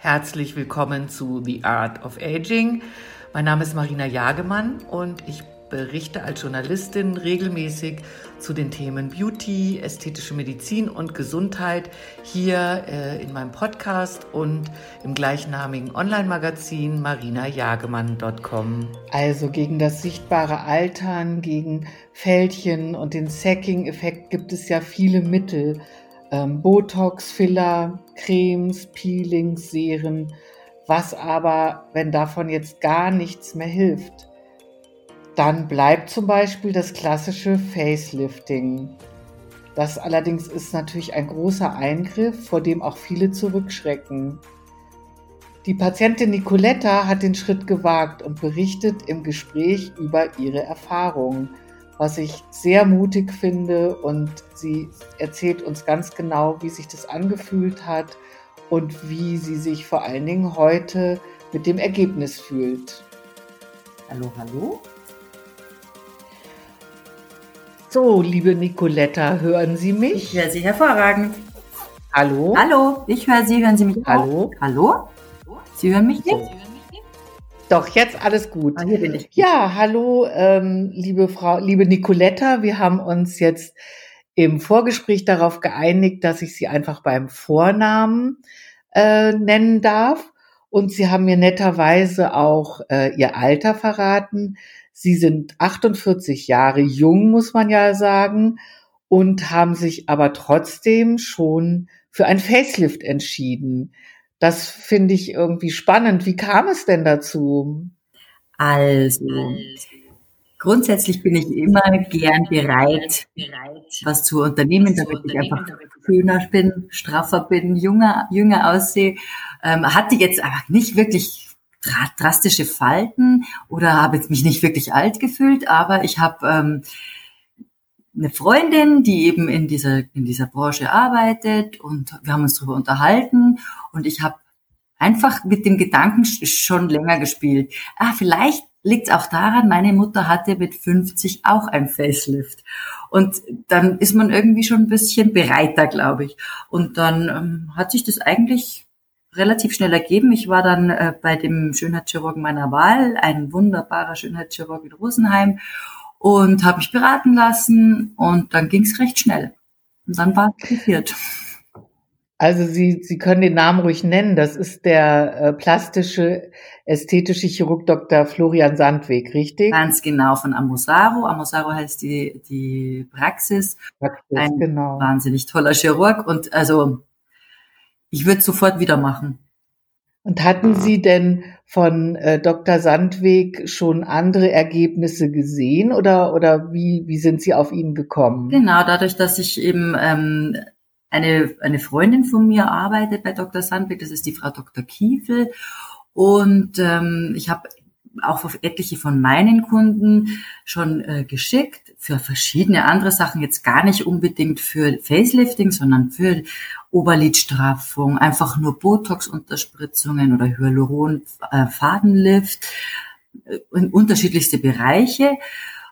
Herzlich willkommen zu The Art of Aging. Mein Name ist Marina Jagemann und ich berichte als Journalistin regelmäßig zu den Themen Beauty, ästhetische Medizin und Gesundheit hier äh, in meinem Podcast und im gleichnamigen Online-Magazin marinajagemann.com. Also gegen das sichtbare Altern, gegen Fältchen und den Sacking-Effekt gibt es ja viele Mittel. Ähm, Botox, Filler, Cremes, Peelings, Serien. Was aber, wenn davon jetzt gar nichts mehr hilft? Dann bleibt zum Beispiel das klassische Facelifting. Das allerdings ist natürlich ein großer Eingriff, vor dem auch viele zurückschrecken. Die Patientin Nicoletta hat den Schritt gewagt und berichtet im Gespräch über ihre Erfahrungen, was ich sehr mutig finde und sie erzählt uns ganz genau, wie sich das angefühlt hat und wie sie sich vor allen Dingen heute mit dem Ergebnis fühlt. Hallo, hallo. So, liebe Nicoletta, hören Sie mich? Ich höre Sie hervorragend. Hallo? Hallo, ich höre Sie, hören Sie mich Hallo? Auch? Hallo? Sie hören mich nicht? So. Doch, jetzt alles gut. Ah, hier bin ich. Ja, hallo, ähm, liebe Frau, liebe Nicoletta, wir haben uns jetzt im Vorgespräch darauf geeinigt, dass ich Sie einfach beim Vornamen äh, nennen darf. Und Sie haben mir netterweise auch äh, Ihr Alter verraten. Sie sind 48 Jahre jung, muss man ja sagen, und haben sich aber trotzdem schon für ein Facelift entschieden. Das finde ich irgendwie spannend. Wie kam es denn dazu? Also, grundsätzlich bin ich immer gern bereit, was zu unternehmen, damit ich einfach schöner bin, straffer bin, jünger, jünger aussehe. Ähm, hatte jetzt aber nicht wirklich drastische Falten oder habe jetzt mich nicht wirklich alt gefühlt, aber ich habe ähm, eine Freundin, die eben in dieser in dieser Branche arbeitet und wir haben uns darüber unterhalten und ich habe einfach mit dem Gedanken schon länger gespielt. Ah, vielleicht liegt es auch daran, meine Mutter hatte mit 50 auch ein Facelift. Und dann ist man irgendwie schon ein bisschen bereiter, glaube ich. Und dann ähm, hat sich das eigentlich relativ schnell ergeben. Ich war dann äh, bei dem Schönheitschirurgen meiner Wahl, ein wunderbarer Schönheitschirurg in Rosenheim und habe mich beraten lassen und dann ging es recht schnell. Und dann war es. Also Sie, Sie können den Namen ruhig nennen. Das ist der äh, plastische, ästhetische Chirurg Dr. Florian Sandweg, richtig? Ganz genau, von Amosaro. Amosaro heißt die, die Praxis. Praxis Ein genau. wahnsinnig toller Chirurg und also ich würde sofort wieder machen. Und hatten Sie denn von äh, Dr. Sandweg schon andere Ergebnisse gesehen oder, oder wie, wie sind Sie auf ihn gekommen? Genau, dadurch, dass ich eben ähm, eine, eine Freundin von mir arbeitet bei Dr. Sandweg, das ist die Frau Dr. Kiefel. Und ähm, ich habe auch auf etliche von meinen Kunden schon äh, geschickt für verschiedene andere Sachen, jetzt gar nicht unbedingt für Facelifting, sondern für Oberlidstraffung, einfach nur Botox-Unterspritzungen oder Hyaluron-Fadenlift äh, in unterschiedlichste Bereiche.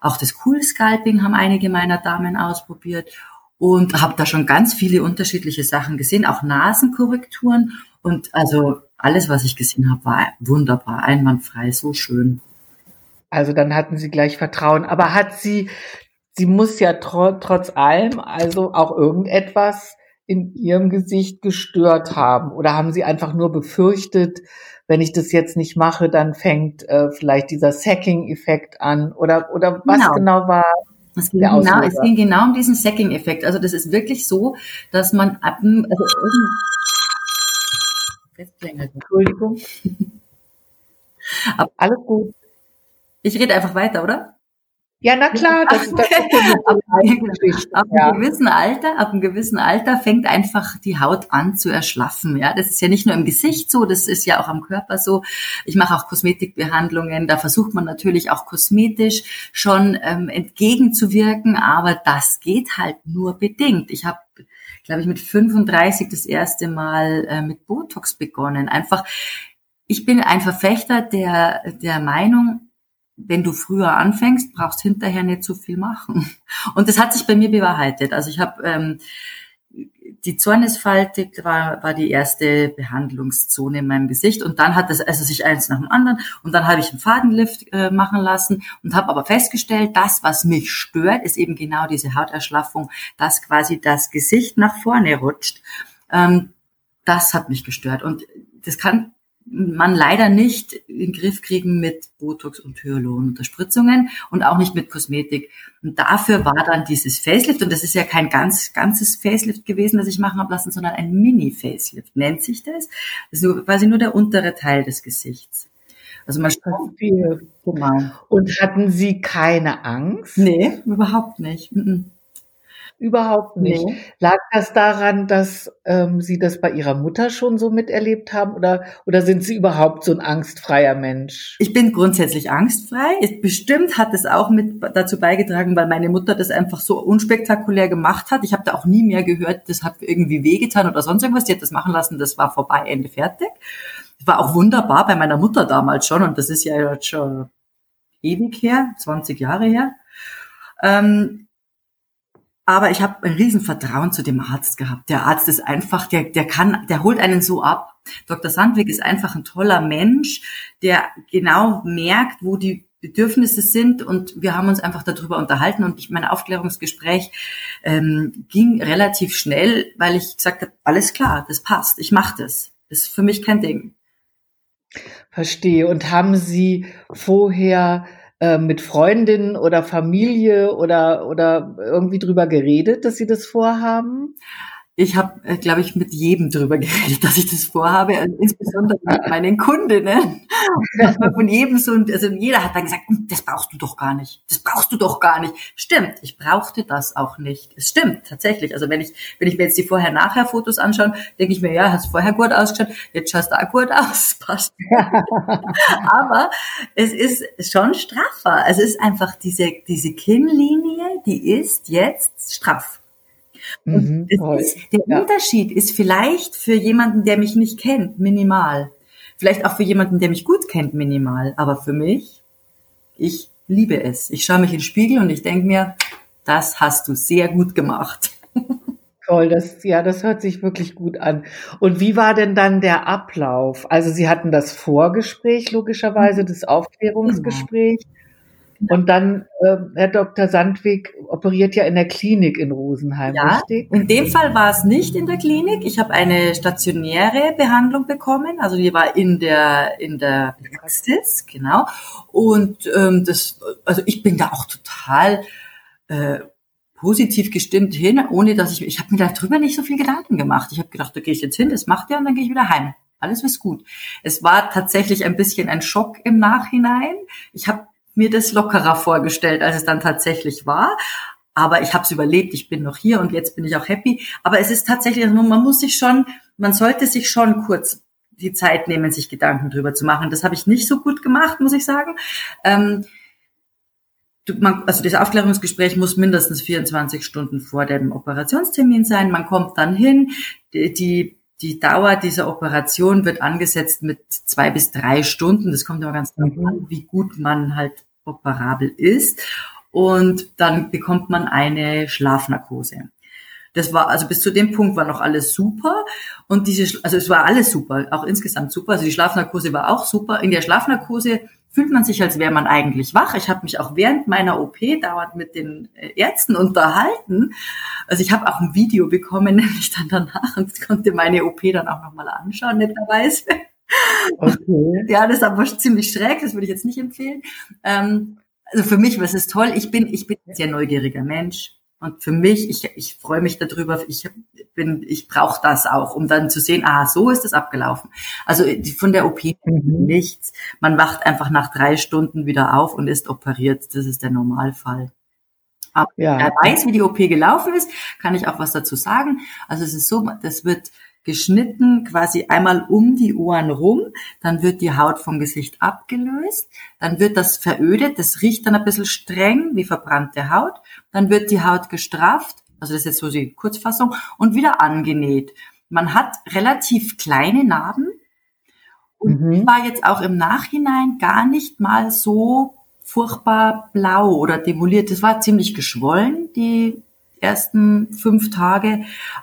Auch das Cool Scalping haben einige meiner Damen ausprobiert und habe da schon ganz viele unterschiedliche Sachen gesehen, auch Nasenkorrekturen und also alles, was ich gesehen habe, war wunderbar, einwandfrei, so schön. Also dann hatten Sie gleich Vertrauen. Aber hat sie, sie muss ja tro trotz allem also auch irgendetwas in ihrem Gesicht gestört haben? Oder haben Sie einfach nur befürchtet, wenn ich das jetzt nicht mache, dann fängt äh, vielleicht dieser Sacking-Effekt an? Oder, oder was genau, genau war? Es ging, genau, es ging genau um diesen Sacking-Effekt. Also das ist wirklich so, dass man ab, also Entschuldigung. Alles gut. Ich rede einfach weiter, oder? Ja, na klar, das, das ist ab, ab ja. einem gewissen Alter, ab einem gewissen Alter fängt einfach die Haut an zu erschlaffen. Ja, das ist ja nicht nur im Gesicht so, das ist ja auch am Körper so. Ich mache auch Kosmetikbehandlungen, da versucht man natürlich auch kosmetisch schon ähm, entgegenzuwirken, aber das geht halt nur bedingt. Ich habe glaube ich, mit 35 das erste Mal äh, mit Botox begonnen. Einfach, ich bin ein Verfechter der, der Meinung, wenn du früher anfängst, brauchst hinterher nicht so viel machen. Und das hat sich bei mir bewahrheitet. Also ich habe ähm, die Zornesfalte war, war die erste Behandlungszone in meinem Gesicht und dann hat es also sich eins nach dem anderen und dann habe ich einen Fadenlift äh, machen lassen und habe aber festgestellt, das, was mich stört, ist eben genau diese Hauterschlaffung, dass quasi das Gesicht nach vorne rutscht. Ähm, das hat mich gestört und das kann man leider nicht in den Griff kriegen mit Botox und Hyaluronunterspritzungen und auch nicht mit Kosmetik. Und dafür war dann dieses Facelift, und das ist ja kein ganz ganzes Facelift gewesen, das ich machen habe lassen, sondern ein Mini-Facelift nennt sich das. Das ist quasi nur der untere Teil des Gesichts. Also man viel. Genau. Und hatten Sie keine Angst? Nee, überhaupt nicht. Überhaupt nicht. Nee. Lag das daran, dass ähm, Sie das bei Ihrer Mutter schon so miterlebt haben oder, oder sind Sie überhaupt so ein angstfreier Mensch? Ich bin grundsätzlich angstfrei. Bestimmt hat es auch mit dazu beigetragen, weil meine Mutter das einfach so unspektakulär gemacht hat. Ich habe da auch nie mehr gehört, das hat irgendwie wehgetan oder sonst irgendwas. Die hat das machen lassen, das war vorbei, Ende fertig. War auch wunderbar bei meiner Mutter damals schon und das ist ja jetzt schon ewig her, 20 Jahre her. Ähm, aber ich habe ein Riesenvertrauen zu dem Arzt gehabt. Der Arzt ist einfach, der, der kann, der holt einen so ab. Dr. Sandwig ist einfach ein toller Mensch, der genau merkt, wo die Bedürfnisse sind und wir haben uns einfach darüber unterhalten und ich, mein Aufklärungsgespräch ähm, ging relativ schnell, weil ich gesagt habe, alles klar, das passt, ich mache das. Das ist für mich kein Ding. Verstehe. Und haben Sie vorher äh, mit Freundinnen oder Familie oder, oder irgendwie drüber geredet, dass sie das vorhaben? Ich habe, äh, glaube ich, mit jedem drüber geredet, dass ich das vorhabe, also insbesondere mit meinen Kundinnen. Von jedem so, also jeder hat dann gesagt, hm, das brauchst du doch gar nicht, das brauchst du doch gar nicht. Stimmt, ich brauchte das auch nicht. Es stimmt tatsächlich. Also wenn ich, wenn ich mir jetzt die Vorher-Nachher-Fotos anschaue, denke ich mir, ja, hast vorher gut ausgeschaut, jetzt schaust du auch gut aus, passt. Aber es ist schon straffer. Es ist einfach diese, diese Kinnlinie, die ist jetzt straff. Mhm, ist, der ja. Unterschied ist vielleicht für jemanden, der mich nicht kennt, minimal. Vielleicht auch für jemanden, der mich gut kennt, minimal. Aber für mich, ich liebe es. Ich schaue mich in den Spiegel und ich denke mir, das hast du sehr gut gemacht. Toll, das, ja, das hört sich wirklich gut an. Und wie war denn dann der Ablauf? Also Sie hatten das Vorgespräch, logischerweise, mhm. das Aufklärungsgespräch. Genau. Und dann, äh, Herr Dr. Sandwig operiert ja in der Klinik in Rosenheim, ja, richtig? In dem Fall war es nicht in der Klinik. Ich habe eine stationäre Behandlung bekommen, also die war in der in der Praxis, genau. Und ähm, das, also ich bin da auch total äh, positiv gestimmt hin, ohne dass ich, ich habe mir darüber nicht so viel Gedanken gemacht. Ich habe gedacht, da gehe ich jetzt hin, das macht er und dann gehe ich wieder heim. Alles ist gut. Es war tatsächlich ein bisschen ein Schock im Nachhinein. Ich habe mir das lockerer vorgestellt, als es dann tatsächlich war. Aber ich habe es überlebt, ich bin noch hier und jetzt bin ich auch happy. Aber es ist tatsächlich, also man muss sich schon, man sollte sich schon kurz die Zeit nehmen, sich Gedanken drüber zu machen. Das habe ich nicht so gut gemacht, muss ich sagen. Ähm, man, also das Aufklärungsgespräch muss mindestens 24 Stunden vor dem Operationstermin sein. Man kommt dann hin, die, die die Dauer dieser Operation wird angesetzt mit zwei bis drei Stunden. Das kommt aber ganz darauf an, wie gut man halt operabel ist. Und dann bekommt man eine Schlafnarkose. Das war, also bis zu dem Punkt war noch alles super. Und diese, also es war alles super, auch insgesamt super. Also die Schlafnarkose war auch super. In der Schlafnarkose fühlt man sich, als wäre man eigentlich wach. Ich habe mich auch während meiner OP dauernd mit den äh, Ärzten unterhalten. Also ich habe auch ein Video bekommen, nämlich dann danach und konnte meine OP dann auch nochmal anschauen, netterweise. Okay. Ja, das ist aber ziemlich schräg, das würde ich jetzt nicht empfehlen. Ähm, also für mich was ist toll. Ich bin, ich bin ein sehr neugieriger Mensch. Und für mich, ich, ich freue mich darüber, ich bin, ich brauche das auch, um dann zu sehen, ah, so ist es abgelaufen. Also von der OP mhm. nichts. Man wacht einfach nach drei Stunden wieder auf und ist operiert. Das ist der Normalfall. Aber ja. er weiß, wie die OP gelaufen ist, kann ich auch was dazu sagen. Also es ist so, das wird geschnitten, quasi einmal um die Ohren rum, dann wird die Haut vom Gesicht abgelöst, dann wird das verödet, das riecht dann ein bisschen streng wie verbrannte Haut, dann wird die Haut gestrafft, also das ist jetzt so die Kurzfassung, und wieder angenäht. Man hat relativ kleine Narben. Und mhm. war jetzt auch im Nachhinein gar nicht mal so furchtbar blau oder demoliert. Das war ziemlich geschwollen, die ersten fünf Tage.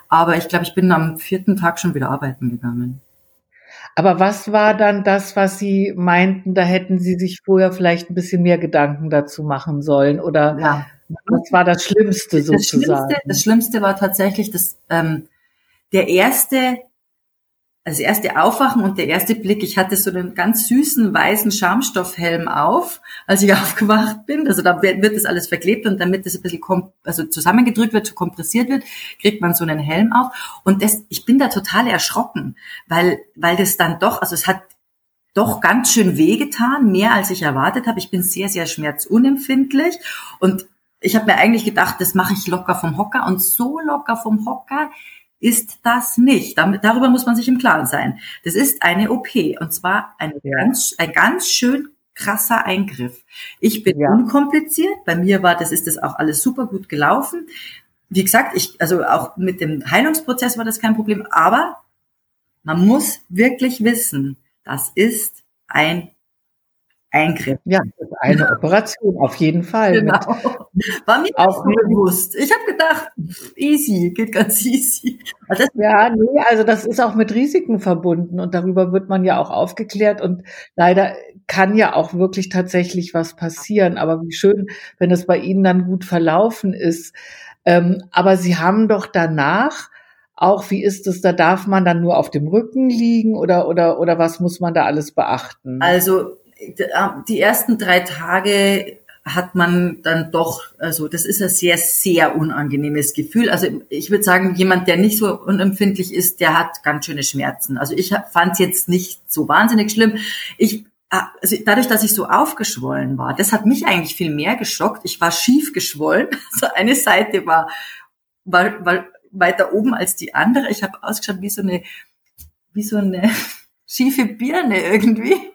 Aber ich glaube, ich bin am vierten Tag schon wieder arbeiten gegangen. Aber was war dann das, was Sie meinten, da hätten Sie sich vorher vielleicht ein bisschen mehr Gedanken dazu machen sollen? Oder ja. was war das Schlimmste sozusagen? Das Schlimmste, das Schlimmste war tatsächlich, dass ähm, der erste das erste Aufwachen und der erste Blick, ich hatte so einen ganz süßen weißen Schaumstoffhelm auf, als ich aufgewacht bin. Also da wird das alles verklebt und damit das ein bisschen also zusammengedrückt wird, kompressiert wird, kriegt man so einen Helm auf. Und das, ich bin da total erschrocken, weil, weil das dann doch, also es hat doch ganz schön wehgetan, mehr als ich erwartet habe. Ich bin sehr, sehr schmerzunempfindlich und ich habe mir eigentlich gedacht, das mache ich locker vom Hocker und so locker vom Hocker ist das nicht. Damit, darüber muss man sich im Klaren sein. Das ist eine OP und zwar eine ja. ganz, ein ganz schön krasser Eingriff. Ich bin ja. unkompliziert. Bei mir war das, ist das auch alles super gut gelaufen. Wie gesagt, ich, also auch mit dem Heilungsprozess war das kein Problem, aber man muss wirklich wissen, das ist ein Eingriff. Ja, eine Operation, auf jeden Fall. Genau. War mir auch bewusst. Ich habe gedacht, easy, geht ganz easy. Also ja, nee, also das ist auch mit Risiken verbunden und darüber wird man ja auch aufgeklärt und leider kann ja auch wirklich tatsächlich was passieren. Aber wie schön, wenn es bei Ihnen dann gut verlaufen ist. Ähm, aber Sie haben doch danach auch, wie ist es, da darf man dann nur auf dem Rücken liegen oder, oder, oder was muss man da alles beachten? Also die ersten drei Tage hat man dann doch, also das ist ein sehr, sehr unangenehmes Gefühl. Also ich würde sagen, jemand, der nicht so unempfindlich ist, der hat ganz schöne Schmerzen. Also ich fand es jetzt nicht so wahnsinnig schlimm. Ich ah, also dadurch, dass ich so aufgeschwollen war, das hat mich eigentlich viel mehr geschockt. Ich war schief geschwollen. Also eine Seite war, war, war weiter oben als die andere. Ich habe ausgeschaut wie so eine, wie so eine schiefe Birne irgendwie.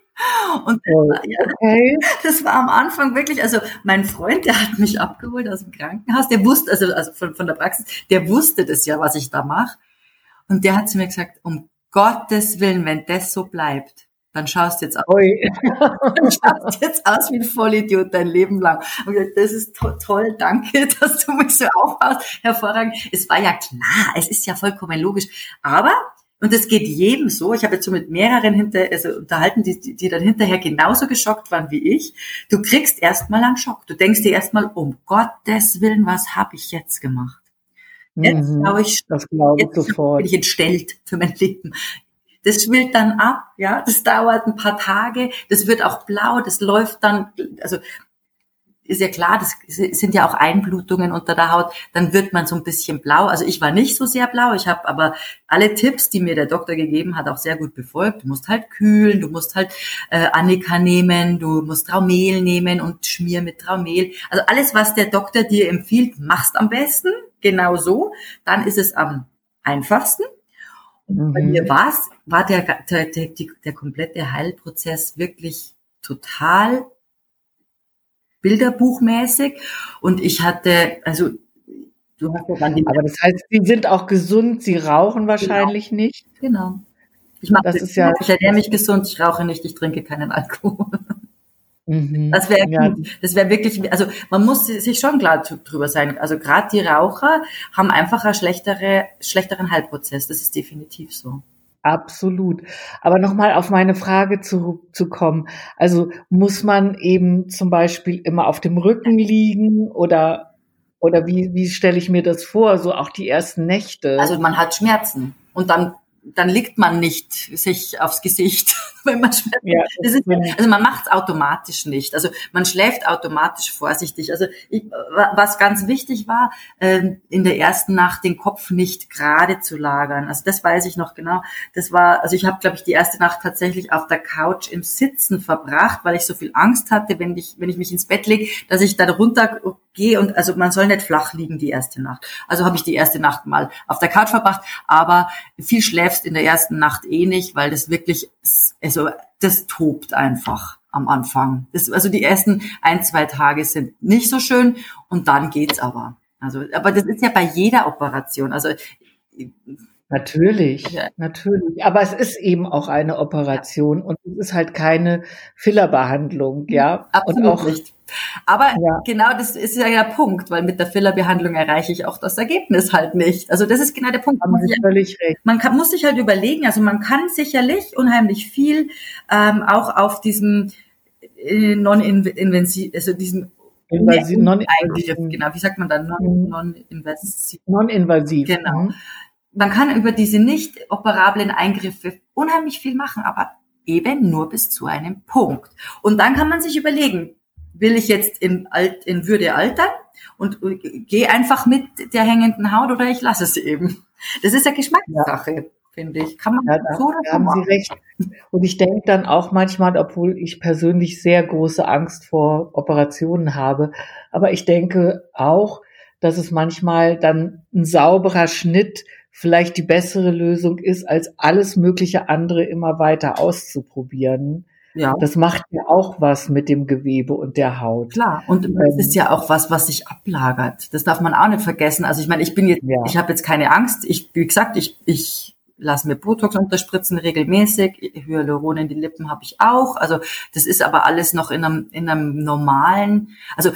Und okay. das war am Anfang wirklich, also mein Freund, der hat mich abgeholt aus dem Krankenhaus, der wusste, also, also von, von der Praxis, der wusste das ja, was ich da mache. Und der hat zu mir gesagt, um Gottes Willen, wenn das so bleibt, dann schaust du jetzt aus. dann schaust jetzt aus wie ein Vollidiot dein Leben lang. Und gesagt, das ist to toll, danke, dass du mich so aufbaust. Hervorragend. Es war ja klar, es ist ja vollkommen logisch. Aber und das geht jedem so. Ich habe jetzt so mit mehreren hinter, also unterhalten, die, die, die dann hinterher genauso geschockt waren wie ich. Du kriegst erstmal einen Schock. Du denkst dir erstmal, um Gottes Willen, was habe ich jetzt gemacht? Jetzt mhm, glaube ich, das glaube ich sofort. bin ich entstellt für mein Leben. Das schwillt dann ab, ja, das dauert ein paar Tage, das wird auch blau, das läuft dann, also ist ja klar, das sind ja auch Einblutungen unter der Haut, dann wird man so ein bisschen blau. Also ich war nicht so sehr blau, ich habe aber alle Tipps, die mir der Doktor gegeben hat, auch sehr gut befolgt. Du musst halt kühlen, du musst halt äh, Annika nehmen, du musst Traumel nehmen und schmier mit Traumel. Also alles, was der Doktor dir empfiehlt, machst am besten, genau so. Dann ist es am einfachsten. Mhm. Bei mir war's, war der, der, der, der komplette Heilprozess wirklich total bilderbuchmäßig. Und ich hatte, also du hast ja dann die Aber das heißt, Sie sind auch gesund, Sie rauchen wahrscheinlich genau. nicht. Genau. Ich mache das, ist ja, ich ernähre mich gesund, ich rauche nicht, ich trinke keinen Alkohol. Mhm. Das wäre ja. das wäre wirklich, also man muss sich schon klar drüber sein. Also gerade die Raucher haben einfach einen schlechtere, schlechteren Heilprozess. Das ist definitiv so. Absolut. Aber nochmal auf meine Frage zurückzukommen. Also muss man eben zum Beispiel immer auf dem Rücken liegen oder, oder wie, wie stelle ich mir das vor? So auch die ersten Nächte. Also man hat Schmerzen und dann dann liegt man nicht sich aufs Gesicht, wenn man schläft. Ja, ist, also man macht es automatisch nicht. Also man schläft automatisch vorsichtig. Also ich, was ganz wichtig war, ähm, in der ersten Nacht den Kopf nicht gerade zu lagern. Also das weiß ich noch genau. Das war, also ich habe, glaube ich, die erste Nacht tatsächlich auf der Couch im Sitzen verbracht, weil ich so viel Angst hatte, wenn ich, wenn ich mich ins Bett lege, dass ich dann runter gehe und also man soll nicht flach liegen die erste Nacht. Also habe ich die erste Nacht mal auf der Couch verbracht, aber viel schläfst in der ersten Nacht eh nicht, weil das wirklich, also das tobt einfach am Anfang. Das, also die ersten ein, zwei Tage sind nicht so schön und dann geht's aber. Also, aber das ist ja bei jeder Operation. Also Natürlich, ja. natürlich. Aber es ist eben auch eine Operation und es ist halt keine Fillerbehandlung, ja. Absolut und auch nicht. Aber ja. genau das ist ja der Punkt, weil mit der Fillerbehandlung erreiche ich auch das Ergebnis halt nicht. Also das ist genau der Punkt. Völlig recht. Man kann, muss sich halt überlegen, also man kann sicherlich unheimlich viel ähm, auch auf diesem äh, non-invasiv, also diesem Invasiv, non-invasiv, genau, wie sagt man dann? Non-invasiv. Non-invasiv. Genau. Mhm. Man kann über diese nicht operablen Eingriffe unheimlich viel machen, aber eben nur bis zu einem Punkt. Und dann kann man sich überlegen, will ich jetzt in, Alt, in Würde altern und gehe einfach mit der hängenden Haut oder ich lasse es eben. Das ist ja Geschmackssache. Ja finde ich. Kann man ja, da, so da haben machen. Sie recht. Und ich denke dann auch manchmal, obwohl ich persönlich sehr große Angst vor Operationen habe, aber ich denke auch, dass es manchmal dann ein sauberer Schnitt vielleicht die bessere Lösung ist, als alles mögliche andere immer weiter auszuprobieren. Ja. Das macht ja auch was mit dem Gewebe und der Haut. Klar. Und es ähm, ist ja auch was, was sich ablagert. Das darf man auch nicht vergessen. Also ich meine, ich bin jetzt, ja. ich habe jetzt keine Angst. Ich, wie gesagt, ich, ich lass mir Botox unterspritzen regelmäßig. Hyaluron in die Lippen habe ich auch. Also das ist aber alles noch in einem, in einem normalen. Also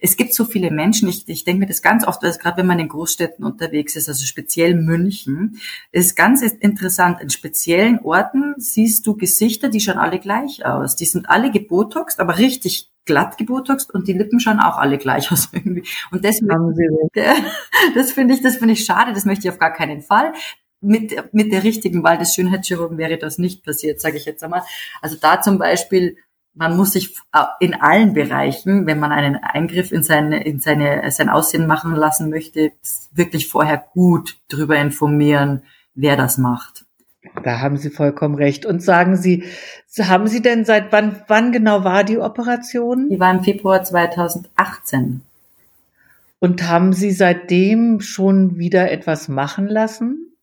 es gibt so viele Menschen. Ich, ich denke mir das ganz oft, gerade wenn man in Großstädten unterwegs ist, also speziell München, ist ganz interessant. In speziellen Orten siehst du Gesichter, die schauen alle gleich aus. Die sind alle gebotoxt, aber richtig glatt gebotoxt und die Lippen schauen auch alle gleich aus irgendwie. Und deswegen, das finde ich, das finde ich schade. Das möchte ich auf gar keinen Fall mit, mit der richtigen Wahl des Schönheitschirurgen wäre das nicht passiert, sage ich jetzt einmal. Also da zum Beispiel, man muss sich äh, in allen Bereichen, wenn man einen Eingriff in seine, in seine, sein Aussehen machen lassen möchte, wirklich vorher gut drüber informieren, wer das macht. Da haben Sie vollkommen recht. Und sagen Sie, haben Sie denn seit wann, wann genau war die Operation? Die war im Februar 2018. Und haben Sie seitdem schon wieder etwas machen lassen?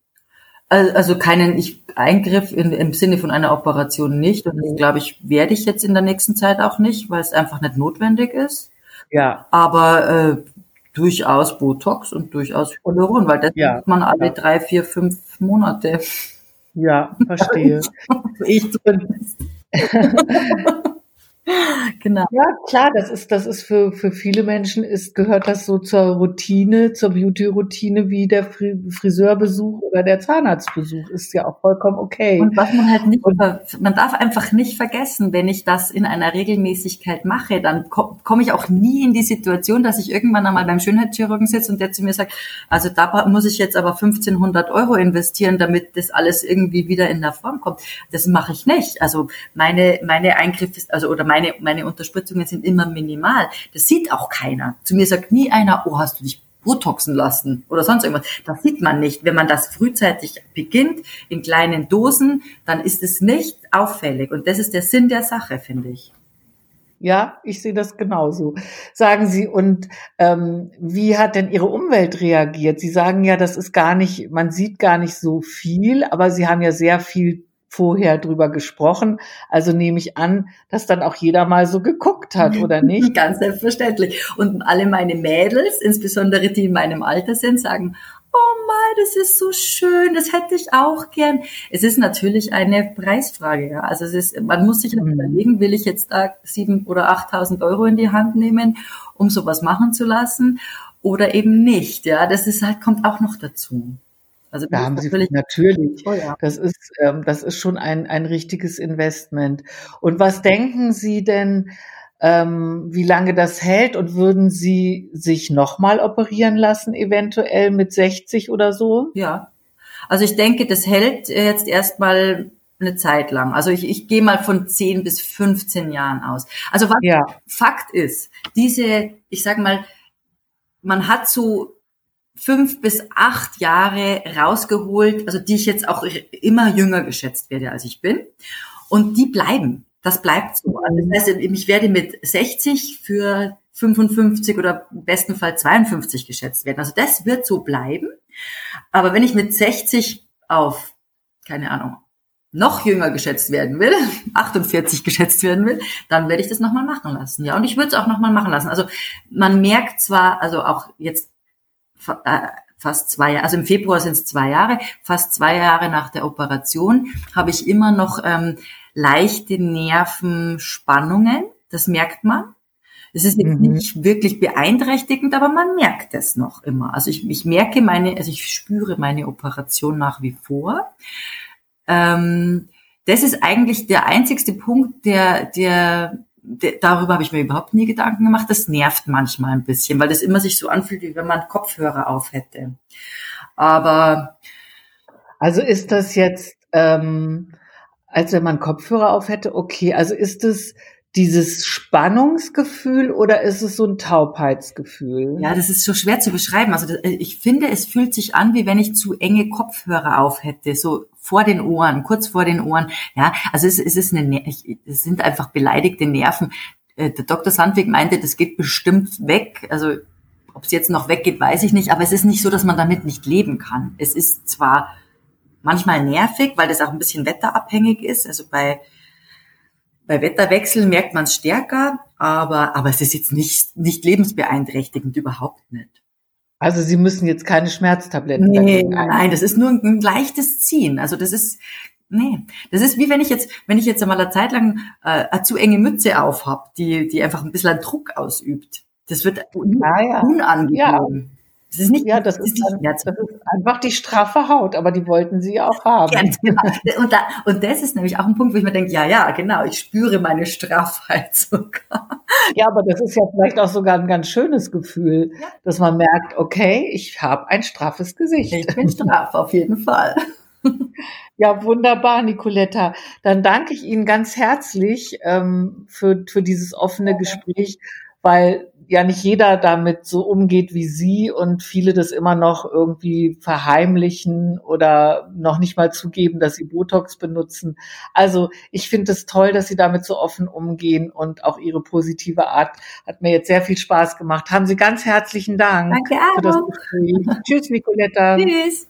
Also keinen ich, Eingriff in, im Sinne von einer Operation nicht. Und das, glaube ich, werde ich jetzt in der nächsten Zeit auch nicht, weil es einfach nicht notwendig ist. Ja. Aber äh, durchaus Botox und durchaus Hyaluron, weil das ja. macht man alle ja. drei, vier, fünf Monate. Ja, verstehe. ich zumindest. Genau. Ja, klar, das ist, das ist für, für viele Menschen ist, gehört das so zur Routine, zur Beauty-Routine wie der Friseurbesuch oder der Zahnarztbesuch. Ist ja auch vollkommen okay. Und was man halt nicht, man darf einfach nicht vergessen, wenn ich das in einer Regelmäßigkeit mache, dann komme komm ich auch nie in die Situation, dass ich irgendwann einmal beim Schönheitschirurgen sitze und der zu mir sagt, also da muss ich jetzt aber 1500 Euro investieren, damit das alles irgendwie wieder in der Form kommt. Das mache ich nicht. Also meine, meine Eingriffe, also, oder meine meine, meine Unterspritzungen sind immer minimal. Das sieht auch keiner. Zu mir sagt nie einer, oh, hast du dich Botoxen lassen oder sonst irgendwas. Das sieht man nicht. Wenn man das frühzeitig beginnt, in kleinen Dosen, dann ist es nicht auffällig. Und das ist der Sinn der Sache, finde ich. Ja, ich sehe das genauso. Sagen Sie, und ähm, wie hat denn Ihre Umwelt reagiert? Sie sagen ja, das ist gar nicht, man sieht gar nicht so viel, aber Sie haben ja sehr viel vorher drüber gesprochen. Also nehme ich an, dass dann auch jeder mal so geguckt hat, oder nicht? Ganz selbstverständlich. Und alle meine Mädels, insbesondere die in meinem Alter sind, sagen, oh mal, das ist so schön, das hätte ich auch gern. Es ist natürlich eine Preisfrage, ja. Also es ist, man muss sich mhm. überlegen, will ich jetzt da sieben oder achttausend Euro in die Hand nehmen, um sowas machen zu lassen oder eben nicht, ja. Das ist halt, kommt auch noch dazu. Also da haben Sie natürlich, teuer. das ist, ähm, das ist schon ein, ein richtiges Investment. Und was denken Sie denn, ähm, wie lange das hält und würden Sie sich nochmal operieren lassen, eventuell mit 60 oder so? Ja. Also ich denke, das hält jetzt erstmal eine Zeit lang. Also ich, ich gehe mal von 10 bis 15 Jahren aus. Also was ja. Fakt ist, diese, ich sag mal, man hat so fünf bis acht Jahre rausgeholt, also die ich jetzt auch immer jünger geschätzt werde, als ich bin. Und die bleiben. Das bleibt so. Also das heißt, ich werde mit 60 für 55 oder im besten Fall 52 geschätzt werden. Also das wird so bleiben. Aber wenn ich mit 60 auf, keine Ahnung, noch jünger geschätzt werden will, 48 geschätzt werden will, dann werde ich das nochmal machen lassen. Ja, und ich würde es auch nochmal machen lassen. Also man merkt zwar, also auch jetzt fast zwei Jahre, also im Februar sind es zwei Jahre, fast zwei Jahre nach der Operation habe ich immer noch ähm, leichte Nervenspannungen. Das merkt man. Es ist mhm. nicht wirklich beeinträchtigend, aber man merkt es noch immer. Also ich, ich merke meine, also ich spüre meine Operation nach wie vor. Ähm, das ist eigentlich der einzigste Punkt, der, der, darüber habe ich mir überhaupt nie Gedanken gemacht. Das nervt manchmal ein bisschen, weil das immer sich so anfühlt, wie wenn man Kopfhörer auf hätte. Aber also ist das jetzt, ähm, als wenn man Kopfhörer auf hätte, okay, also ist es dieses Spannungsgefühl oder ist es so ein Taubheitsgefühl? Ja, das ist so schwer zu beschreiben. Also das, ich finde, es fühlt sich an, wie wenn ich zu enge Kopfhörer auf hätte, so vor den Ohren, kurz vor den Ohren. Ja, also es, es ist eine, es sind einfach beleidigte Nerven. Äh, der Dr. Sandweg meinte, das geht bestimmt weg. Also ob es jetzt noch weggeht, weiß ich nicht. Aber es ist nicht so, dass man damit nicht leben kann. Es ist zwar manchmal nervig, weil das auch ein bisschen wetterabhängig ist. Also bei bei Wetterwechsel merkt man es stärker, aber, aber es ist jetzt nicht, nicht lebensbeeinträchtigend, überhaupt nicht. Also Sie müssen jetzt keine Schmerztabletten Nee, nein, das ist nur ein, leichtes Ziehen. Also das ist, nee, das ist wie wenn ich jetzt, wenn ich jetzt einmal eine Zeit lang äh, eine zu enge Mütze aufhab, die, die einfach ein bisschen Druck ausübt. Das wird un ah, ja. unangenehm. Ja. Das ist nicht, ja, das, das ist, nicht das ist einfach die straffe Haut, aber die wollten sie ja auch haben. Ganz genau. Und, da, und das ist nämlich auch ein Punkt, wo ich mir denke, ja, ja, genau, ich spüre meine Straffheit sogar. Ja, aber das ist ja vielleicht auch sogar ein ganz schönes Gefühl, ja. dass man merkt, okay, ich habe ein straffes Gesicht. Ich bin straff, auf jeden Fall. Ja, wunderbar, Nicoletta. Dann danke ich Ihnen ganz herzlich ähm, für, für dieses offene Gespräch, weil ja nicht jeder damit so umgeht wie Sie und viele das immer noch irgendwie verheimlichen oder noch nicht mal zugeben, dass sie Botox benutzen. Also ich finde es toll, dass Sie damit so offen umgehen und auch Ihre positive Art hat mir jetzt sehr viel Spaß gemacht. Haben Sie ganz herzlichen Dank Danke für das Gespräch. Tschüss, Nicoletta. Tschüss.